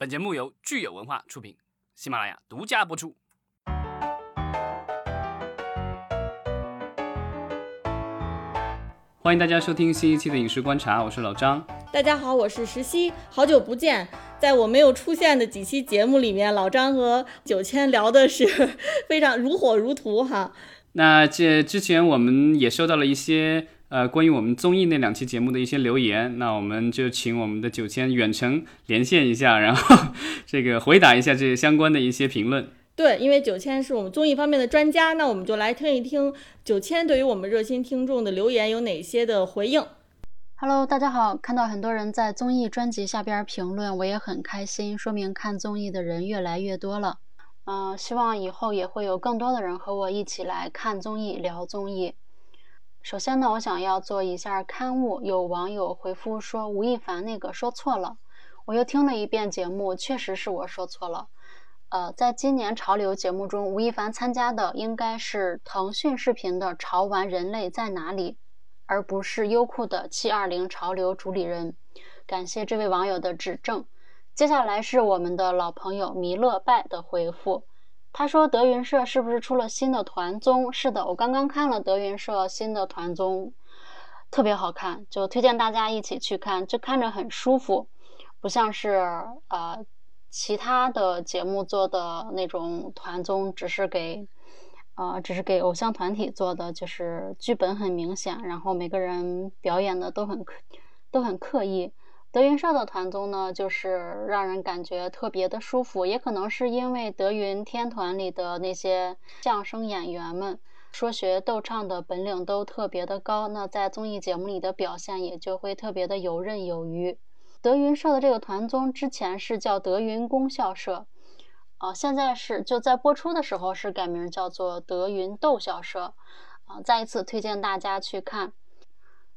本节目由聚友文化出品，喜马拉雅独家播出。欢迎大家收听新一期的《影视观察》，我是老张。大家好，我是石溪，好久不见。在我没有出现的几期节目里面，老张和九千聊的是非常如火如荼哈。那这之前我们也收到了一些呃关于我们综艺那两期节目的一些留言，那我们就请我们的九千远程连线一下，然后这个回答一下这相关的一些评论。对，因为九千是我们综艺方面的专家，那我们就来听一听九千对于我们热心听众的留言有哪些的回应。Hello，大家好，看到很多人在综艺专辑下边评论，我也很开心，说明看综艺的人越来越多了。嗯，希望以后也会有更多的人和我一起来看综艺、聊综艺。首先呢，我想要做一下刊物，有网友回复说吴亦凡那个说错了，我又听了一遍节目，确实是我说错了。呃，在今年潮流节目中，吴亦凡参加的应该是腾讯视频的《潮玩人类在哪里》，而不是优酷的《七二零潮流主理人》。感谢这位网友的指正。接下来是我们的老朋友弥勒拜的回复，他说德云社是不是出了新的团综？是的，我刚刚看了德云社新的团综，特别好看，就推荐大家一起去看，就看着很舒服，不像是呃。其他的节目做的那种团综，只是给，呃，只是给偶像团体做的，就是剧本很明显，然后每个人表演的都很刻，都很刻意。德云社的团综呢，就是让人感觉特别的舒服，也可能是因为德云天团里的那些相声演员们说学逗唱的本领都特别的高，那在综艺节目里的表现也就会特别的游刃有余。德云社的这个团综之前是叫德云功效社，啊，现在是就在播出的时候是改名叫做德云逗笑社，啊，再一次推荐大家去看。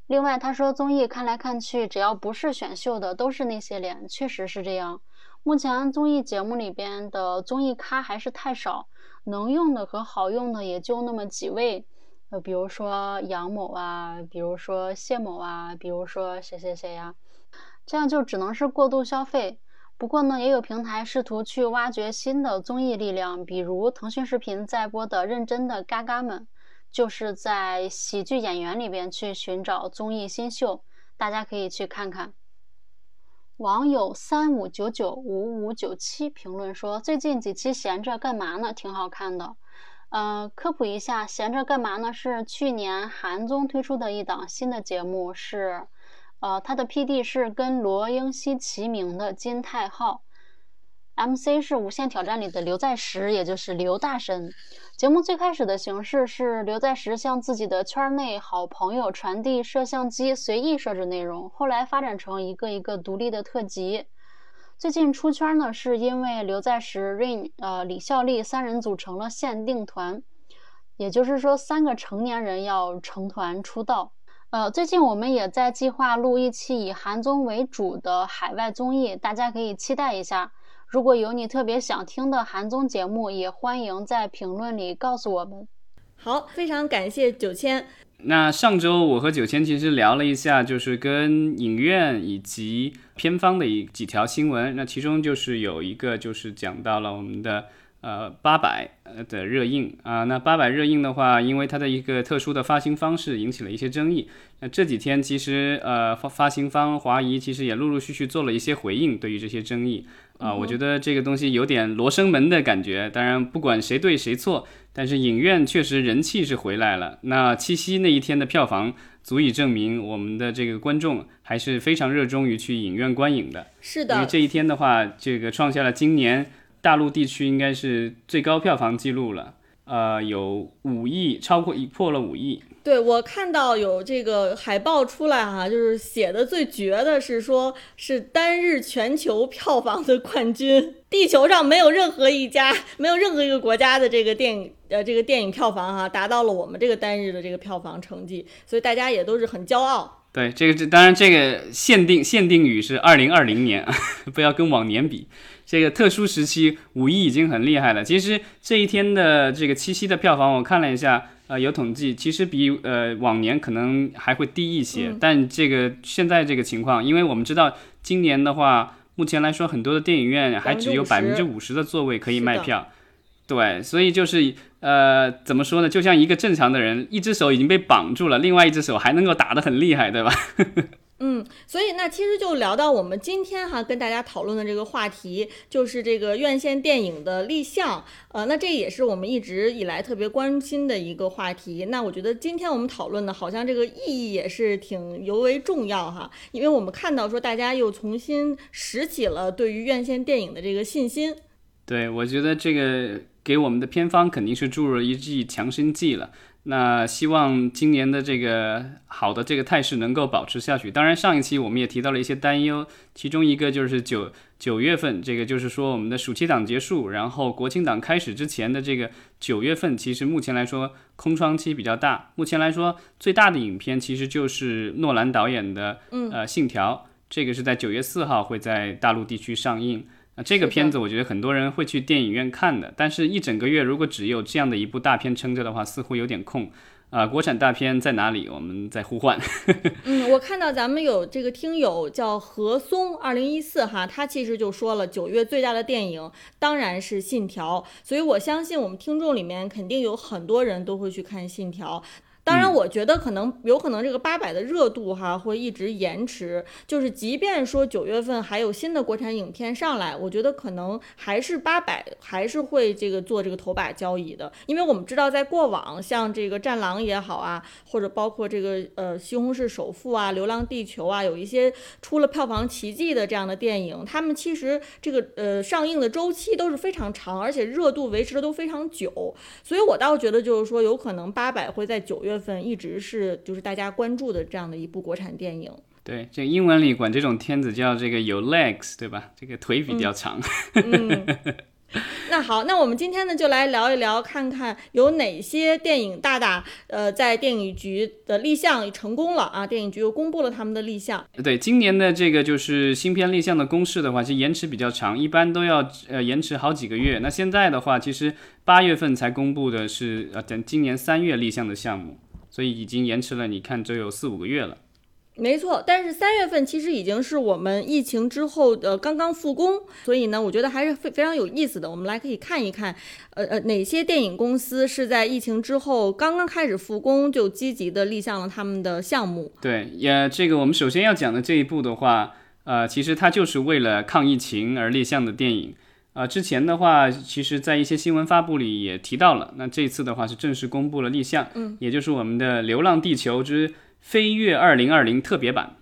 另外，他说综艺看来看去，只要不是选秀的，都是那些脸，确实是这样。目前综艺节目里边的综艺咖还是太少，能用的和好用的也就那么几位，呃，比如说杨某啊，比如说谢某啊，比如说谁谁谁呀。这样就只能是过度消费。不过呢，也有平台试图去挖掘新的综艺力量，比如腾讯视频在播的《认真的嘎嘎们》，就是在喜剧演员里边去寻找综艺新秀，大家可以去看看。网友三五九九五五九七评论说：“最近几期闲着干嘛呢？挺好看的。”嗯，科普一下，闲着干嘛呢？是去年韩综推出的一档新的节目，是。呃，他的 P.D 是跟罗英熙齐名的金泰浩，M.C 是《无限挑战》里的刘在石，也就是刘大神。节目最开始的形式是刘在石向自己的圈内好朋友传递摄像机随意设置内容，后来发展成一个一个独立的特辑。最近出圈呢，是因为刘在石、Rain、呃李孝利三人组成了限定团，也就是说三个成年人要成团出道。呃，最近我们也在计划录一期以韩综为主的海外综艺，大家可以期待一下。如果有你特别想听的韩综节目，也欢迎在评论里告诉我们。好，非常感谢九千。那上周我和九千其实聊了一下，就是跟影院以及片方的一几条新闻。那其中就是有一个就是讲到了我们的。呃，八百呃的热映啊，那八百热映的话，因为它的一个特殊的发行方式引起了一些争议。那这几天其实呃发发行方华谊其实也陆陆续续做了一些回应，对于这些争议啊，我觉得这个东西有点罗生门的感觉。当然不管谁对谁错，但是影院确实人气是回来了。那七夕那一天的票房足以证明我们的这个观众还是非常热衷于去影院观影的。是的，因为这一天的话，这个创下了今年。大陆地区应该是最高票房记录了，呃，有五亿，超过一破了五亿。对我看到有这个海报出来哈，就是写的最绝的是说，是单日全球票房的冠军，地球上没有任何一家，没有任何一个国家的这个电影，呃，这个电影票房哈，达到了我们这个单日的这个票房成绩，所以大家也都是很骄傲。对，这个这当然这个限定限定语是二零二零年，不要跟往年比。这个特殊时期，五一已经很厉害了。其实这一天的这个七夕的票房，我看了一下，呃，有统计，其实比呃往年可能还会低一些。但这个现在这个情况，因为我们知道今年的话，目前来说，很多的电影院还只有百分之五十的座位可以卖票。对，所以就是呃，怎么说呢？就像一个正常的人，一只手已经被绑住了，另外一只手还能够打得很厉害，对吧？嗯，所以那其实就聊到我们今天哈跟大家讨论的这个话题，就是这个院线电影的立项。呃，那这也是我们一直以来特别关心的一个话题。那我觉得今天我们讨论的，好像这个意义也是挺尤为重要哈，因为我们看到说大家又重新拾起了对于院线电影的这个信心。对，我觉得这个给我们的片方肯定是注入了一剂强心剂了。那希望今年的这个好的这个态势能够保持下去。当然，上一期我们也提到了一些担忧，其中一个就是九九月份，这个就是说我们的暑期档结束，然后国庆档开始之前的这个九月份，其实目前来说空窗期比较大。目前来说最大的影片其实就是诺兰导演的呃《信条》，这个是在九月四号会在大陆地区上映。那这个片子，我觉得很多人会去电影院看的。但是，一整个月如果只有这样的一部大片撑着的话，似乎有点空。啊，国产大片在哪里？我们在呼唤。嗯，我看到咱们有这个听友叫何松二零一四哈，他其实就说了，九月最大的电影当然是《信条》，所以我相信我们听众里面肯定有很多人都会去看《信条》。当然，我觉得可能有可能这个八百的热度哈会一直延迟，就是即便说九月份还有新的国产影片上来，我觉得可能还是八百还是会这个做这个头把交椅的，因为我们知道在过往像这个战狼也好啊，或者包括这个呃西红柿首富啊、流浪地球啊，有一些出了票房奇迹的这样的电影，他们其实这个呃上映的周期都是非常长，而且热度维持的都非常久，所以我倒觉得就是说有可能八百会在九月。月份一直是就是大家关注的这样的一部国产电影。对，这英文里管这种片子叫这个有 legs，对吧？这个腿比较长。嗯。那好，那我们今天呢就来聊一聊，看看有哪些电影大大呃在电影局的立项成功了啊？电影局又公布了他们的立项。对，今年的这个就是新片立项的公示的话，其实延迟比较长，一般都要呃延迟好几个月。那现在的话，其实八月份才公布的是呃等今年三月立项的项目，所以已经延迟了，你看只有四五个月了。没错，但是三月份其实已经是我们疫情之后的刚刚复工，所以呢，我觉得还是非非常有意思的。我们来可以看一看，呃呃，哪些电影公司是在疫情之后刚刚开始复工就积极的立项了他们的项目。对，也这个我们首先要讲的这一部的话，呃，其实它就是为了抗疫情而立项的电影。啊，之前的话，其实在一些新闻发布里也提到了，那这次的话是正式公布了立项，嗯，也就是我们的《流浪地球之》。飞跃二零二零特别版，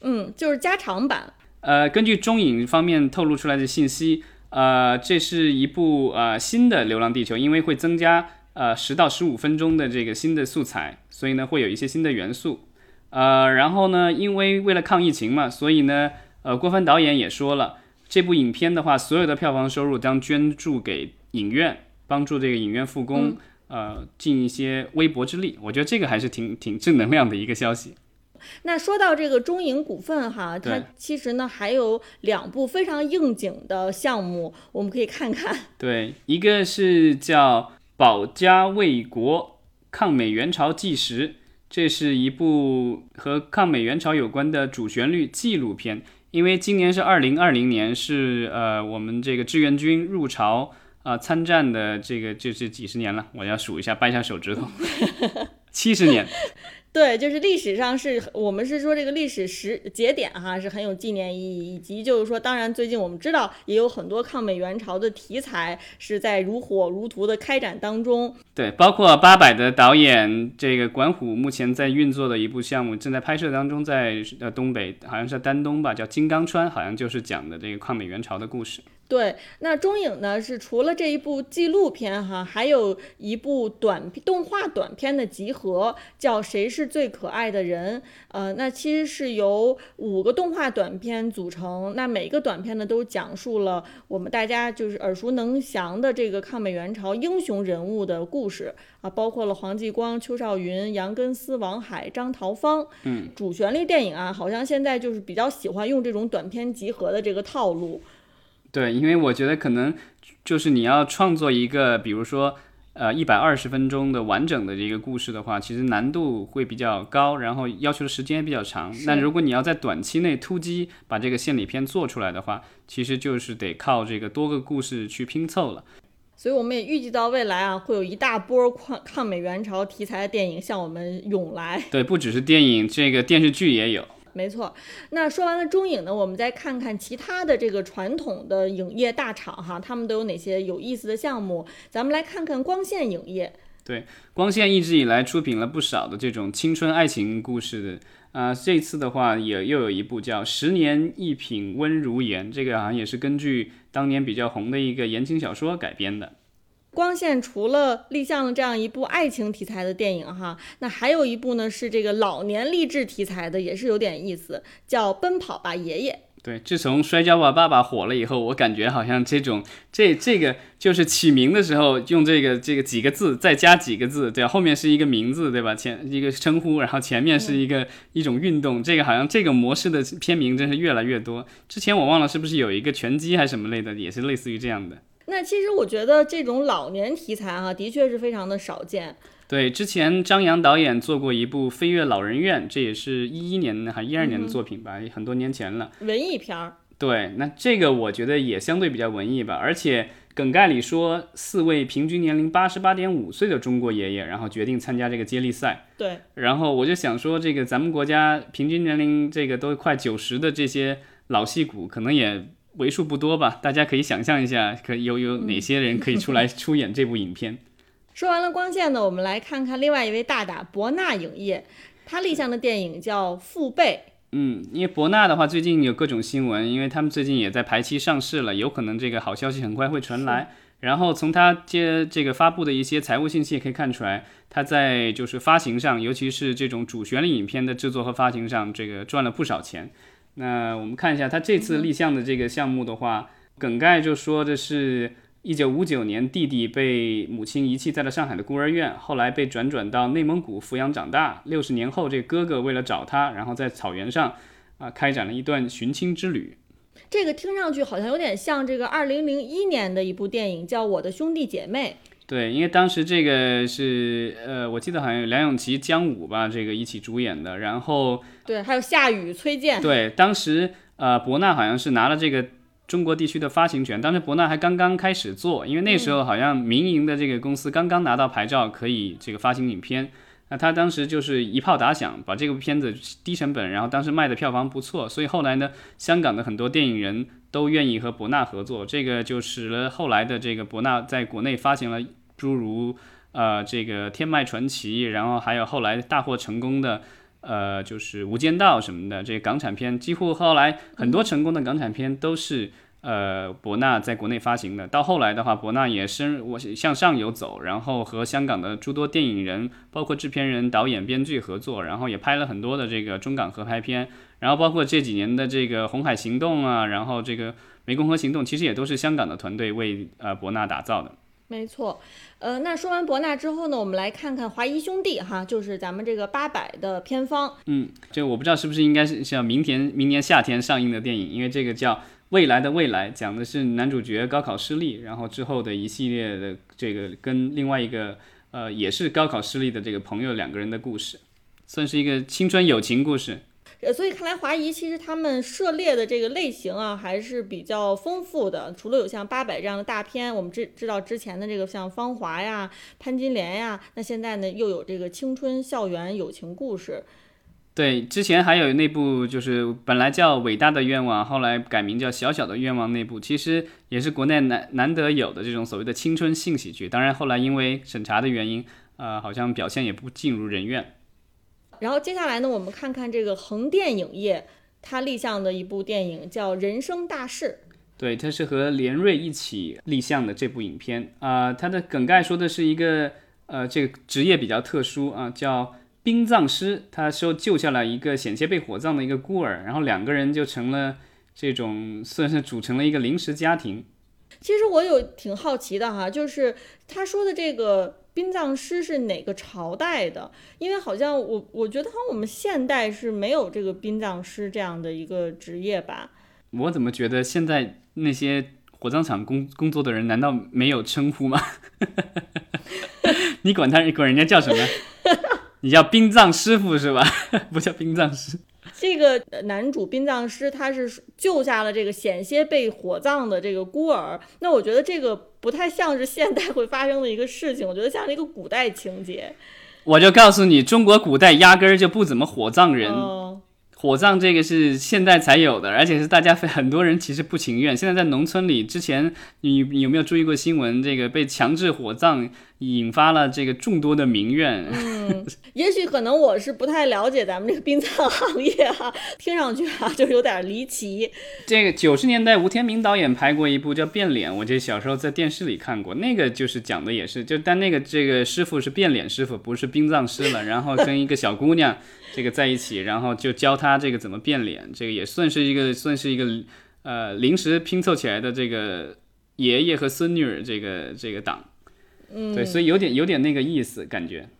嗯，就是加长版。呃，根据中影方面透露出来的信息，呃，这是一部呃新的《流浪地球》，因为会增加呃十到十五分钟的这个新的素材，所以呢会有一些新的元素。呃，然后呢，因为为了抗疫情嘛，所以呢，呃，郭帆导演也说了，这部影片的话，所有的票房收入将捐助给影院，帮助这个影院复工。呃，尽一些微薄之力，我觉得这个还是挺挺正能量的一个消息。那说到这个中影股份哈，它其实呢还有两部非常应景的项目，我们可以看看。对，一个是叫《保家卫国：抗美援朝纪实》，这是一部和抗美援朝有关的主旋律纪录片。因为今年是二零二零年，是呃我们这个志愿军入朝。啊，参战的这个就是几十年了，我要数一下，掰一下手指头，七十年。对，就是历史上是我们是说这个历史时节点哈是很有纪念意义，以及就是说，当然最近我们知道也有很多抗美援朝的题材是在如火如荼的开展当中。对，包括八百的导演这个管虎目前在运作的一部项目正在拍摄当中，在呃东北好像是丹东吧，叫金刚川，好像就是讲的这个抗美援朝的故事。对，那中影呢是除了这一部纪录片哈，还有一部短动画短片的集合，叫《谁是最可爱的人》。呃，那其实是由五个动画短片组成，那每个短片呢都讲述了我们大家就是耳熟能详的这个抗美援朝英雄人物的故事啊，包括了黄继光、邱少云、杨根思、王海、张桃芳。嗯，主旋律电影啊，好像现在就是比较喜欢用这种短片集合的这个套路。对，因为我觉得可能就是你要创作一个，比如说呃一百二十分钟的完整的这个故事的话，其实难度会比较高，然后要求的时间也比较长。那如果你要在短期内突击把这个献礼片做出来的话，其实就是得靠这个多个故事去拼凑了。所以我们也预计到未来啊，会有一大波抗抗美援朝题材的电影向我们涌来。对，不只是电影，这个电视剧也有。没错，那说完了中影呢，我们再看看其他的这个传统的影业大厂哈，他们都有哪些有意思的项目？咱们来看看光线影业。对，光线一直以来出品了不少的这种青春爱情故事的，啊，这次的话也又有一部叫《十年一品温如言》，这个好像也是根据当年比较红的一个言情小说改编的。光线除了立项了这样一部爱情题材的电影哈，那还有一部呢是这个老年励志题材的，也是有点意思，叫《奔跑吧爷爷》。对，自从《摔跤吧，爸爸》火了以后，我感觉好像这种这这个就是起名的时候用这个这个几个字，再加几个字，对，后面是一个名字，对吧？前一个称呼，然后前面是一个一种运动，这个好像这个模式的片名真是越来越多。之前我忘了是不是有一个拳击还是什么类的，也是类似于这样的。那其实我觉得这种老年题材哈，的确是非常的少见。对，之前张扬导演做过一部《飞跃老人院》，这也是一一年还一二年的作品吧，很多年前了。文艺片儿。对，那这个我觉得也相对比较文艺吧，而且梗概里说四位平均年龄八十八点五岁的中国爷爷，然后决定参加这个接力赛。对。然后我就想说，这个咱们国家平均年龄这个都快九十的这些老戏骨，可能也。为数不多吧，大家可以想象一下，可有有哪些人可以出来出演这部影片。说完了光线呢，我们来看看另外一位大大博纳影业，他立项的电影叫《父辈》。嗯，因为博纳的话，最近有各种新闻，因为他们最近也在排期上市了，有可能这个好消息很快会传来。然后从他接这个发布的一些财务信息也可以看出来，他在就是发行上，尤其是这种主旋律影片的制作和发行上，这个赚了不少钱。那我们看一下他这次立项的这个项目的话，梗概就说的是，一九五九年弟弟被母亲遗弃在了上海的孤儿院，后来被转转到内蒙古抚养长大。六十年后，这哥哥为了找他，然后在草原上啊开展了一段寻亲之旅。这个听上去好像有点像这个二零零一年的一部电影，叫《我的兄弟姐妹》。对，因为当时这个是呃，我记得好像有梁咏琪、姜武吧，这个一起主演的。然后对，还有夏雨、崔健。对，当时呃，博纳好像是拿了这个中国地区的发行权，当时博纳还刚刚开始做，因为那时候好像民营的这个公司刚刚拿到牌照，可以这个发行影片。那他当时就是一炮打响，把这个片子低成本，然后当时卖的票房不错，所以后来呢，香港的很多电影人都愿意和博纳合作，这个就使了后来的这个博纳在国内发行了诸如呃这个《天麦传奇》，然后还有后来大获成功的呃就是《无间道》什么的这些港产片，几乎后来很多成功的港产片都是。呃，博纳在国内发行的，到后来的话，博纳也深我向上游走，然后和香港的诸多电影人，包括制片人、导演、编剧合作，然后也拍了很多的这个中港合拍片，然后包括这几年的这个《红海行动》啊，然后这个《湄公河行动》，其实也都是香港的团队为呃博纳打造的。没错，呃，那说完博纳之后呢，我们来看看华谊兄弟哈，就是咱们这个八百的片方。嗯，这我不知道是不是应该是像明天明年夏天上映的电影，因为这个叫。未来的未来讲的是男主角高考失利，然后之后的一系列的这个跟另外一个呃也是高考失利的这个朋友两个人的故事，算是一个青春友情故事。呃，所以看来华谊其实他们涉猎的这个类型啊还是比较丰富的。除了有像八佰这样的大片，我们知知道之前的这个像芳华呀、潘金莲呀，那现在呢又有这个青春校园友情故事。对，之前还有那部就是本来叫《伟大的愿望》，后来改名叫《小小的愿望》那部，其实也是国内难难得有的这种所谓的青春性喜剧。当然后来因为审查的原因，呃，好像表现也不尽如人愿。然后接下来呢，我们看看这个横店影业它立项的一部电影叫《人生大事》。对，它是和连瑞一起立项的这部影片啊，它的梗概说的是一个呃，这个职业比较特殊啊，叫。殡葬师，他说救下了一个险些被火葬的一个孤儿，然后两个人就成了这种算是组成了一个临时家庭。其实我有挺好奇的哈，就是他说的这个殡葬师是哪个朝代的？因为好像我我觉得好像我们现代是没有这个殡葬师这样的一个职业吧？我怎么觉得现在那些火葬场工工作的人难道没有称呼吗？你管他管人家叫什么？你叫殡葬师傅是吧？不叫殡葬师。这个男主殡葬师他是救下了这个险些被火葬的这个孤儿。那我觉得这个不太像是现代会发生的一个事情，我觉得像是一个古代情节。我就告诉你，中国古代压根儿就不怎么火葬人。哦火葬这个是现代才有的，而且是大家很多人其实不情愿。现在在农村里，之前你有没有注意过新闻？这个被强制火葬，引发了这个众多的民怨。嗯，也许可能我是不太了解咱们这个殡葬行业哈、听上去啊就有点离奇。这个九十年代吴天明导演拍过一部叫《变脸》，我这小时候在电视里看过，那个就是讲的也是，就但那个这个师傅是变脸师傅，不是殡葬师了，然后跟一个小姑娘这个在一起，然后就教他这个怎么变脸，这个也算是一个算是一个呃临时拼凑起来的这个爷爷和孙女儿这个这个档，嗯，对，所以有点有点那个意思感觉。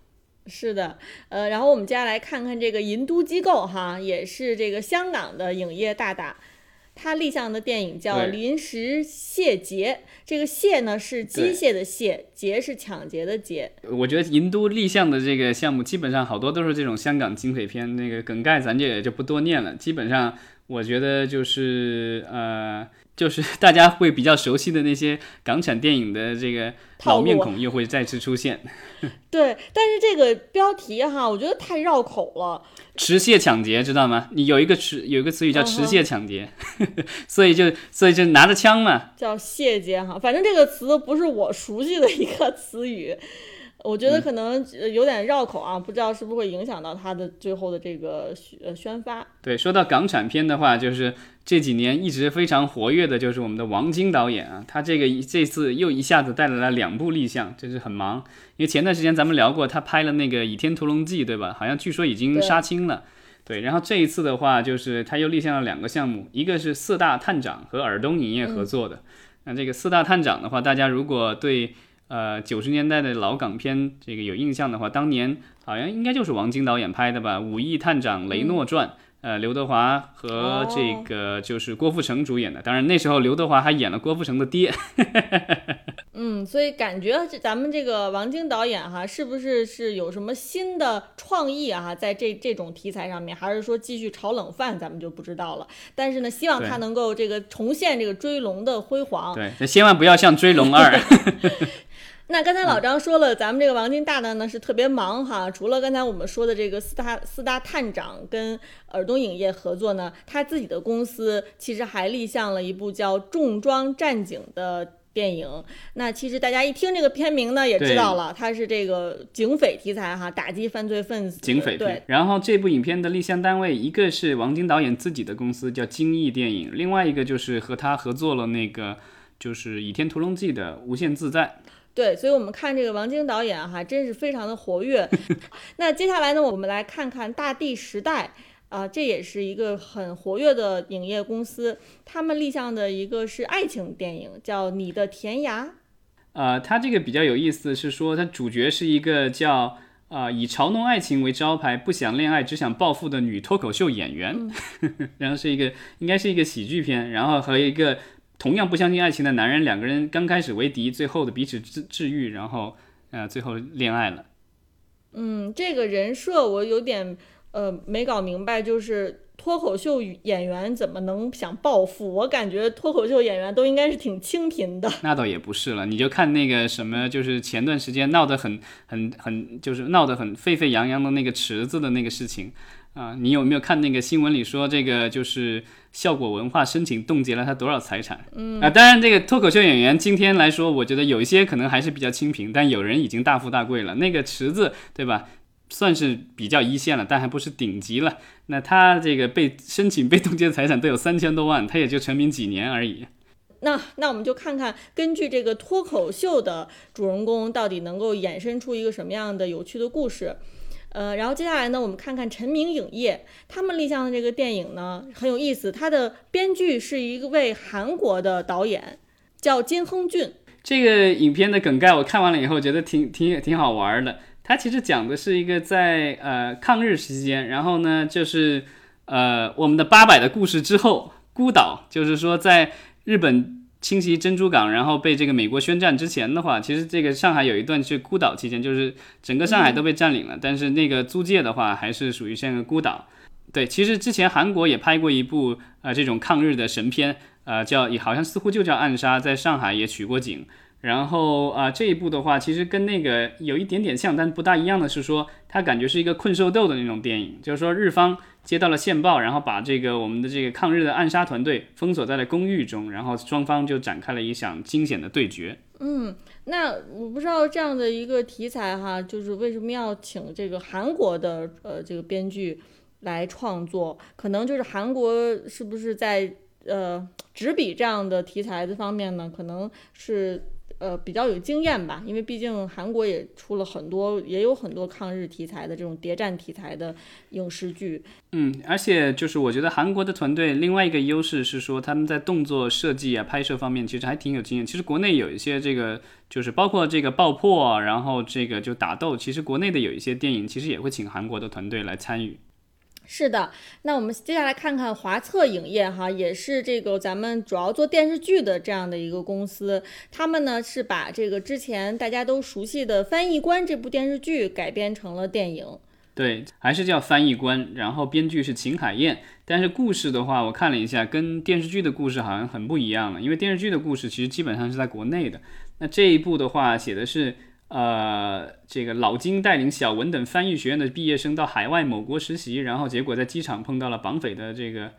是的，呃，然后我们接下来看看这个银都机构哈，也是这个香港的影业大大，他立项的电影叫《临时械劫》，这个械呢是机械的械，劫是抢劫的劫。我觉得银都立项的这个项目，基本上好多都是这种香港警匪片，那个梗概咱就也就不多念了。基本上，我觉得就是呃，就是 大家会比较熟悉的那些港产电影的这个老面孔又会再次出现。对，但是这个标题哈，我觉得太绕口了。持械抢劫，知道吗？你有一个持有一个词语叫持械抢劫，所以就所以就拿着枪嘛，叫械劫哈，反正这个词不是我熟悉的一个词语，我觉得可能呃有点绕口啊，不知道是不是会影响到它的最后的这个宣呃宣发。对，说到港产片的话，就是这几年一直非常活跃的，就是我们的王晶导演啊，他这个一这次又一下子带来了两部立项，真是很忙。因为前段时间咱们聊过，他拍了那个《倚天屠龙记》，对吧？好像据说已经杀青了。对，然后这一次的话，就是他又立项了两个项目，一个是四大探长和尔东影业合作的。那这个四大探长的话，大家如果对呃九十年代的老港片这个有印象的话，当年好像应该就是王晶导演拍的吧，《武义探长雷诺传》呃，刘德华和哦这个就是郭富城主演的。当然那时候刘德华还演了郭富城的爹。嗯，所以感觉这咱们这个王晶导演哈，是不是是有什么新的创意啊？在这这种题材上面，还是说继续炒冷饭，咱们就不知道了。但是呢，希望他能够这个重现这个追龙的辉煌。对，千万不要像《追龙二》那刚才老张说了，咱们这个王晶大大呢是特别忙哈，除了刚才我们说的这个四大四大探长跟尔东影业合作呢，他自己的公司其实还立项了一部叫《重装战警》的。电影，那其实大家一听这个片名呢，也知道了，它是这个警匪题材哈，打击犯罪分子。警匪对片。，然后这部影片的立项单位，一个是王晶导演自己的公司叫金逸电影，另外一个就是和他合作了那个就是《倚天屠龙记》的无限自在。对，所以我们看这个王晶导演哈，真是非常的活跃。那接下来呢，我们来看看大地时代啊、这也是一个很活跃的影业公司，他们立项的一个是爱情电影，叫《你的田涯》。呃，它这个比较有意思，是说它主角是一个叫呃以嘲弄爱情为招牌，不想恋爱只想暴富的女脱口秀演员，然后是一个应该是一个喜剧片，然后和一个同样不相信爱情的男人，两个人刚开始为敌，最后的彼此治治愈，然后呃最后恋爱了。嗯，这个人设我有点呃没搞明白，就是脱口秀演员怎么能想暴富？我感觉脱口秀演员都应该是挺清贫的。那倒也不是了，你就看那个什么，就是前段时间闹得很很很，就是闹得很沸沸扬扬的那个池子的那个事情啊，你有没有看那个新闻里说这个就是效果文化申请冻结了他多少财产？嗯啊，当然这个脱口秀演员今天来说，我觉得有一些可能还是比较清贫，但有人已经大富大贵了。那个池子对吧？算是比较一线了，但还不是顶级了。那他这个被申请被冻结的财产都有三千多万，他也就成名几年而已。那那我们就看看，根据这个脱口秀的主人公，到底能够衍生出一个什么样的有趣的故事。呃，然后接下来呢，我们看看陈明影业他们立项的这个电影呢很有意思，它的编剧是一位韩国的导演，叫金亨俊。这个影片的梗概我看完了以后，觉得挺挺挺好玩的。它其实讲的是一个在呃抗日期间，然后呢就是呃我们的八佰的故事之后，孤岛就是说在日本侵袭珍珠港，然后被这个美国宣战之前的话，其实这个上海有一段是孤岛期间，就是整个上海都被占领了，但是那个租界的话还是属于像个孤岛。对，其实之前韩国也拍过一部呃这种抗日的神片，呃叫也好像似乎就叫《暗杀》，在上海也取过景。然后啊，这一部的话，其实跟那个有一点点像，但不大一样的是说，它感觉是一个困兽斗的那种电影，就是说日方接到了线报，然后把这个我们的这个抗日的暗杀团队封锁在了公寓中，然后双方就展开了一场惊险的对决。嗯，那我不知道这样的一个题材哈，就是为什么要请这个韩国的呃这个编剧来创作？可能就是韩国是不是在呃纸笔这样的题材的方面呢？可能是。呃，比较有经验吧，因为毕竟韩国也出了很多，也有很多抗日题材的这种谍战题材的影视剧。嗯，而且就是我觉得韩国的团队另外一个优势是说，他们在动作设计啊、拍摄方面其实还挺有经验。其实国内有一些这个，就是包括这个爆破，然后这个就打斗，其实国内的有一些电影其实也会请韩国的团队来参与。是的，那我们接下来看看华策影业哈，也是这个咱们主要做电视剧的这样的一个公司。他们呢是把这个之前大家都熟悉的《翻译官》这部电视剧改编成了电影。对，还是叫《翻译官》，然后编剧是秦海燕。但是故事的话，我看了一下，跟电视剧的故事好像很不一样了。因为电视剧的故事其实基本上是在国内的，那这一部的话写的是。呃，这个老金带领小文等翻译学院的毕业生到海外某国实习，然后结果在机场碰到了绑匪的这个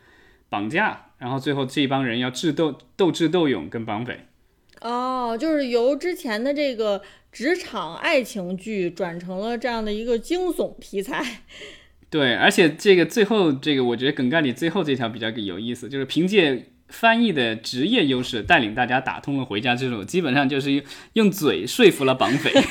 绑架，然后最后这帮人要智斗斗智斗勇跟绑匪。哦，就是由之前的这个职场爱情剧转成了这样的一个惊悚题材。对，而且这个最后这个，我觉得梗概里最后这条比较有意思，就是凭借。翻译的职业优势带领大家打通了回家之路，基本上就是用嘴说服了绑匪。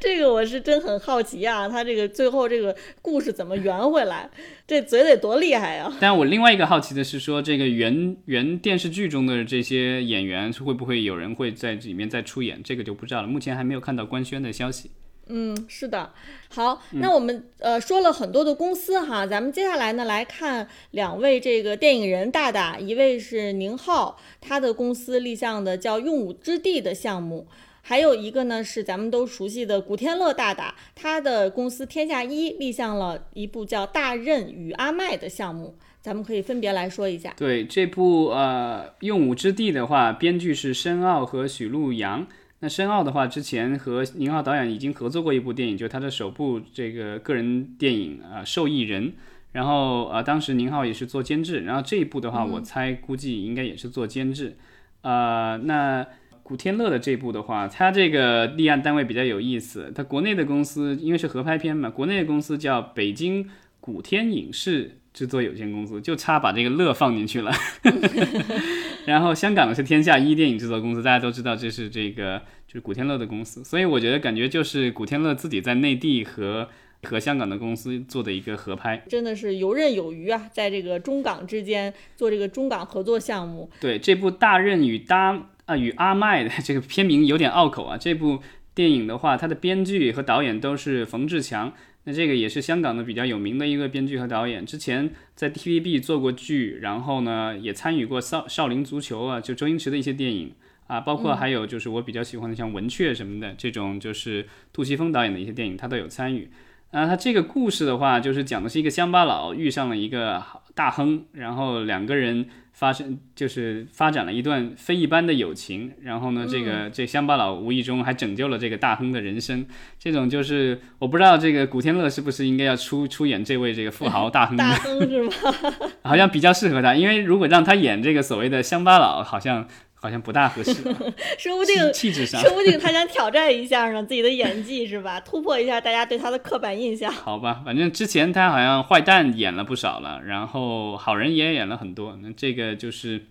这个我是真很好奇啊，他这个最后这个故事怎么圆回来？这嘴得多厉害啊！但我另外一个好奇的是，说这个原原电视剧中的这些演员会不会有人会在里面再出演？这个就不知道了，目前还没有看到官宣的消息。嗯，是的，好，那我们呃说了很多的公司哈，咱们接下来呢来看两位这个电影人大大，一位是宁浩，他的公司立项的叫用武之地的项目，还有一个呢是咱们都熟悉的古天乐大大，他的公司天下一立项了一部叫大任与阿麦的项目，咱们可以分别来说一下。对这部呃用武之地的话，编剧是申奥和许路阳。那申奥的话，之前和宁浩导演已经合作过一部电影，就是他的首部这个个人电影啊《受益人》，然后呃当时宁浩也是做监制，然后这一部的话，我猜估计应该也是做监制。呃，那古天乐的这部的话，他这个立案单位比较有意思，他国内的公司因为是合拍片嘛，国内的公司叫北京古天影视。制作有限公司就差把这个乐放进去了，然后香港的是天下一电影制作公司，大家都知道这是这个就是古天乐的公司，所以我觉得感觉就是古天乐自己在内地和和香港的公司做的一个合拍，真的是游刃有余啊，在这个中港之间做这个中港合作项目。对这部《大任与搭啊与阿麦》的这个片名有点拗口啊，这部电影的话，它的编剧和导演都是冯志强。那这个也是香港的比较有名的一个编剧和导演，之前在 TVB 做过剧，然后呢也参与过少少林足球啊，就周星驰的一些电影啊，包括还有就是我比较喜欢的像文雀什么的这种，就是杜琪峰导演的一些电影，他都有参与。啊，他这个故事的话，就是讲的是一个乡巴佬遇上了一个大亨，然后两个人。发生就是发展了一段非一般的友情，然后呢，这个这乡巴佬无意中还拯救了这个大亨的人生。这种就是我不知道这个古天乐是不是应该要出出演这位这个富豪大亨？大亨是吗？好像比较适合他，因为如果让他演这个所谓的乡巴佬，好像。好像不大合适，说不定气质上，说不定他想挑战一下呢自己的演技是吧？突破一下大家对他的刻板印象。好吧，反正之前他好像坏蛋演了不少了，然后好人也演了很多。那这个就是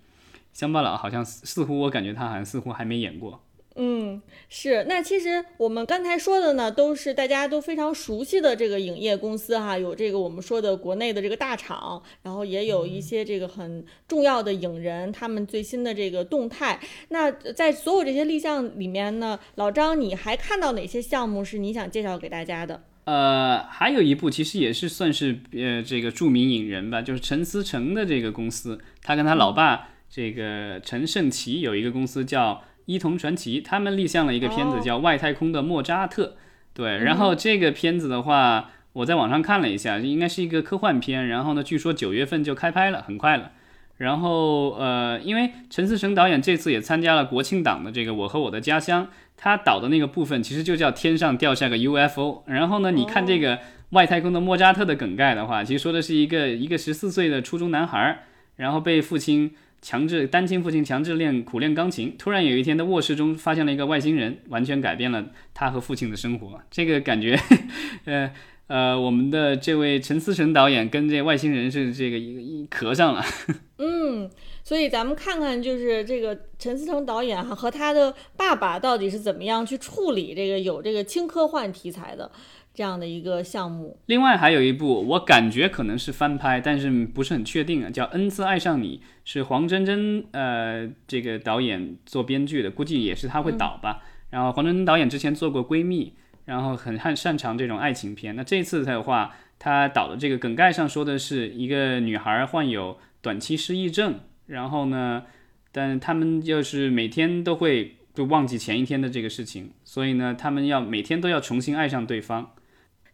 乡巴佬，好像似乎我感觉他好像似乎还没演过。嗯，是。那其实我们刚才说的呢，都是大家都非常熟悉的这个影业公司哈，有这个我们说的国内的这个大厂，然后也有一些这个很重要的影人，他们最新的这个动态。那在所有这些立项里面呢，老张，你还看到哪些项目是你想介绍给大家的？呃，还有一部其实也是算是呃这个著名影人吧，就是陈思诚的这个公司，他跟他老爸。这个陈胜奇有一个公司叫伊童传奇，他们立项了一个片子叫《外太空的莫扎特》。对，然后这个片子的话，我在网上看了一下，应该是一个科幻片。然后呢，据说九月份就开拍了，很快了。然后呃，因为陈思诚导演这次也参加了国庆档的这个《我和我的家乡》，他导的那个部分其实就叫天上掉下个 UFO。然后呢，你看这个外太空的莫扎特的梗概的话，其实说的是一个一个十四岁的初中男孩，然后被父亲强制单亲父亲强制练苦练钢琴，突然有一天在卧室中发现了一个外星人，完全改变了他和父亲的生活。这个感觉，呃。呃，我们的这位陈思诚导演跟这外星人是这个一一磕上了。嗯，所以咱们看看，就是这个陈思诚导演哈和他的爸爸到底是怎么样去处理这个有这个轻科幻题材的这样的一个项目。另外还有一部，我感觉可能是翻拍，但是不是很确定啊，叫《N 次爱上你》，是黄真真呃这个导演做编剧的，估计也是他会导吧。然后黄真真导演之前做过《闺蜜》。然后很擅擅长这种爱情片。那这次的话，他导的这个梗概上说的是一个女孩患有短期失忆症，然后呢，但他们就是每天都会就忘记前一天的这个事情，所以呢，他们要每天都要重新爱上对方。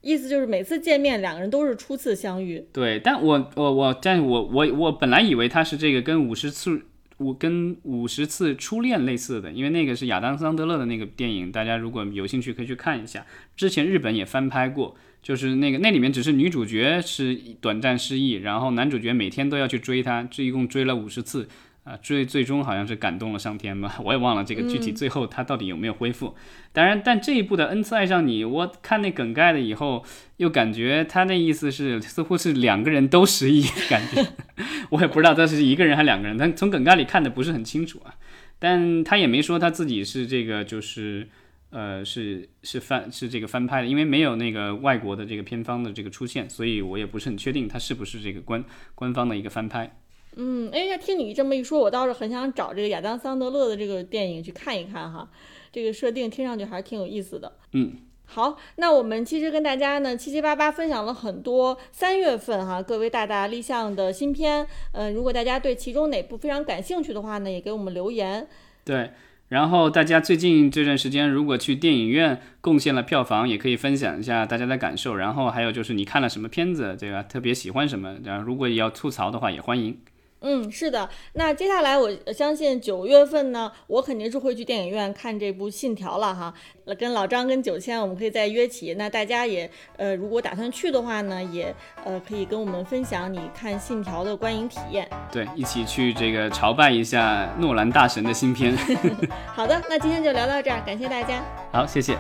意思就是每次见面两个人都是初次相遇。对，但我我我，但我我我本来以为他是这个跟五十次。五跟五十次初恋类似的，因为那个是亚当桑德勒的那个电影，大家如果有兴趣可以去看一下。之前日本也翻拍过，就是那个那里面只是女主角是短暂失忆，然后男主角每天都要去追她，这一共追了五十次。啊，最最终好像是感动了上天吧，我也忘了这个具体最后他到底有没有恢复。当然，但这一部的《N 次爱上你》，我看那梗概了以后，又感觉他那意思是似乎是两个人都失忆，感觉 我也不知道他是一个人还是两个人，但从梗概里看的不是很清楚啊。但他也没说他自己是这个，就是呃，是是翻是这个翻拍的，因为没有那个外国的这个片方的这个出现，所以我也不是很确定他是不是这个官官方的一个翻拍。嗯，哎，那听你这么一说，我倒是很想找这个亚当桑德勒的这个电影去看一看哈。这个设定听上去还是挺有意思的。嗯，好，那我们其实跟大家呢七七八八分享了很多三月份哈各位大大立项的新片。嗯，如果大家对其中哪部非常感兴趣的话呢，也给我们留言。对，然后大家最近这段时间如果去电影院贡献了票房，也可以分享一下大家的感受。然后还有就是你看了什么片子，对吧？特别喜欢什么？然后如果要吐槽的话，也欢迎。嗯，是的。那接下来我相信九月份呢，我肯定是会去电影院看这部《信条》了哈。跟老张跟九千，我们可以再约起。那大家也呃，如果打算去的话呢，也呃可以跟我们分享你看《信条》的观影体验。对，一起去这个朝拜一下诺兰大神的新片。好的，那今天就聊到这儿，感谢大家。好，谢谢。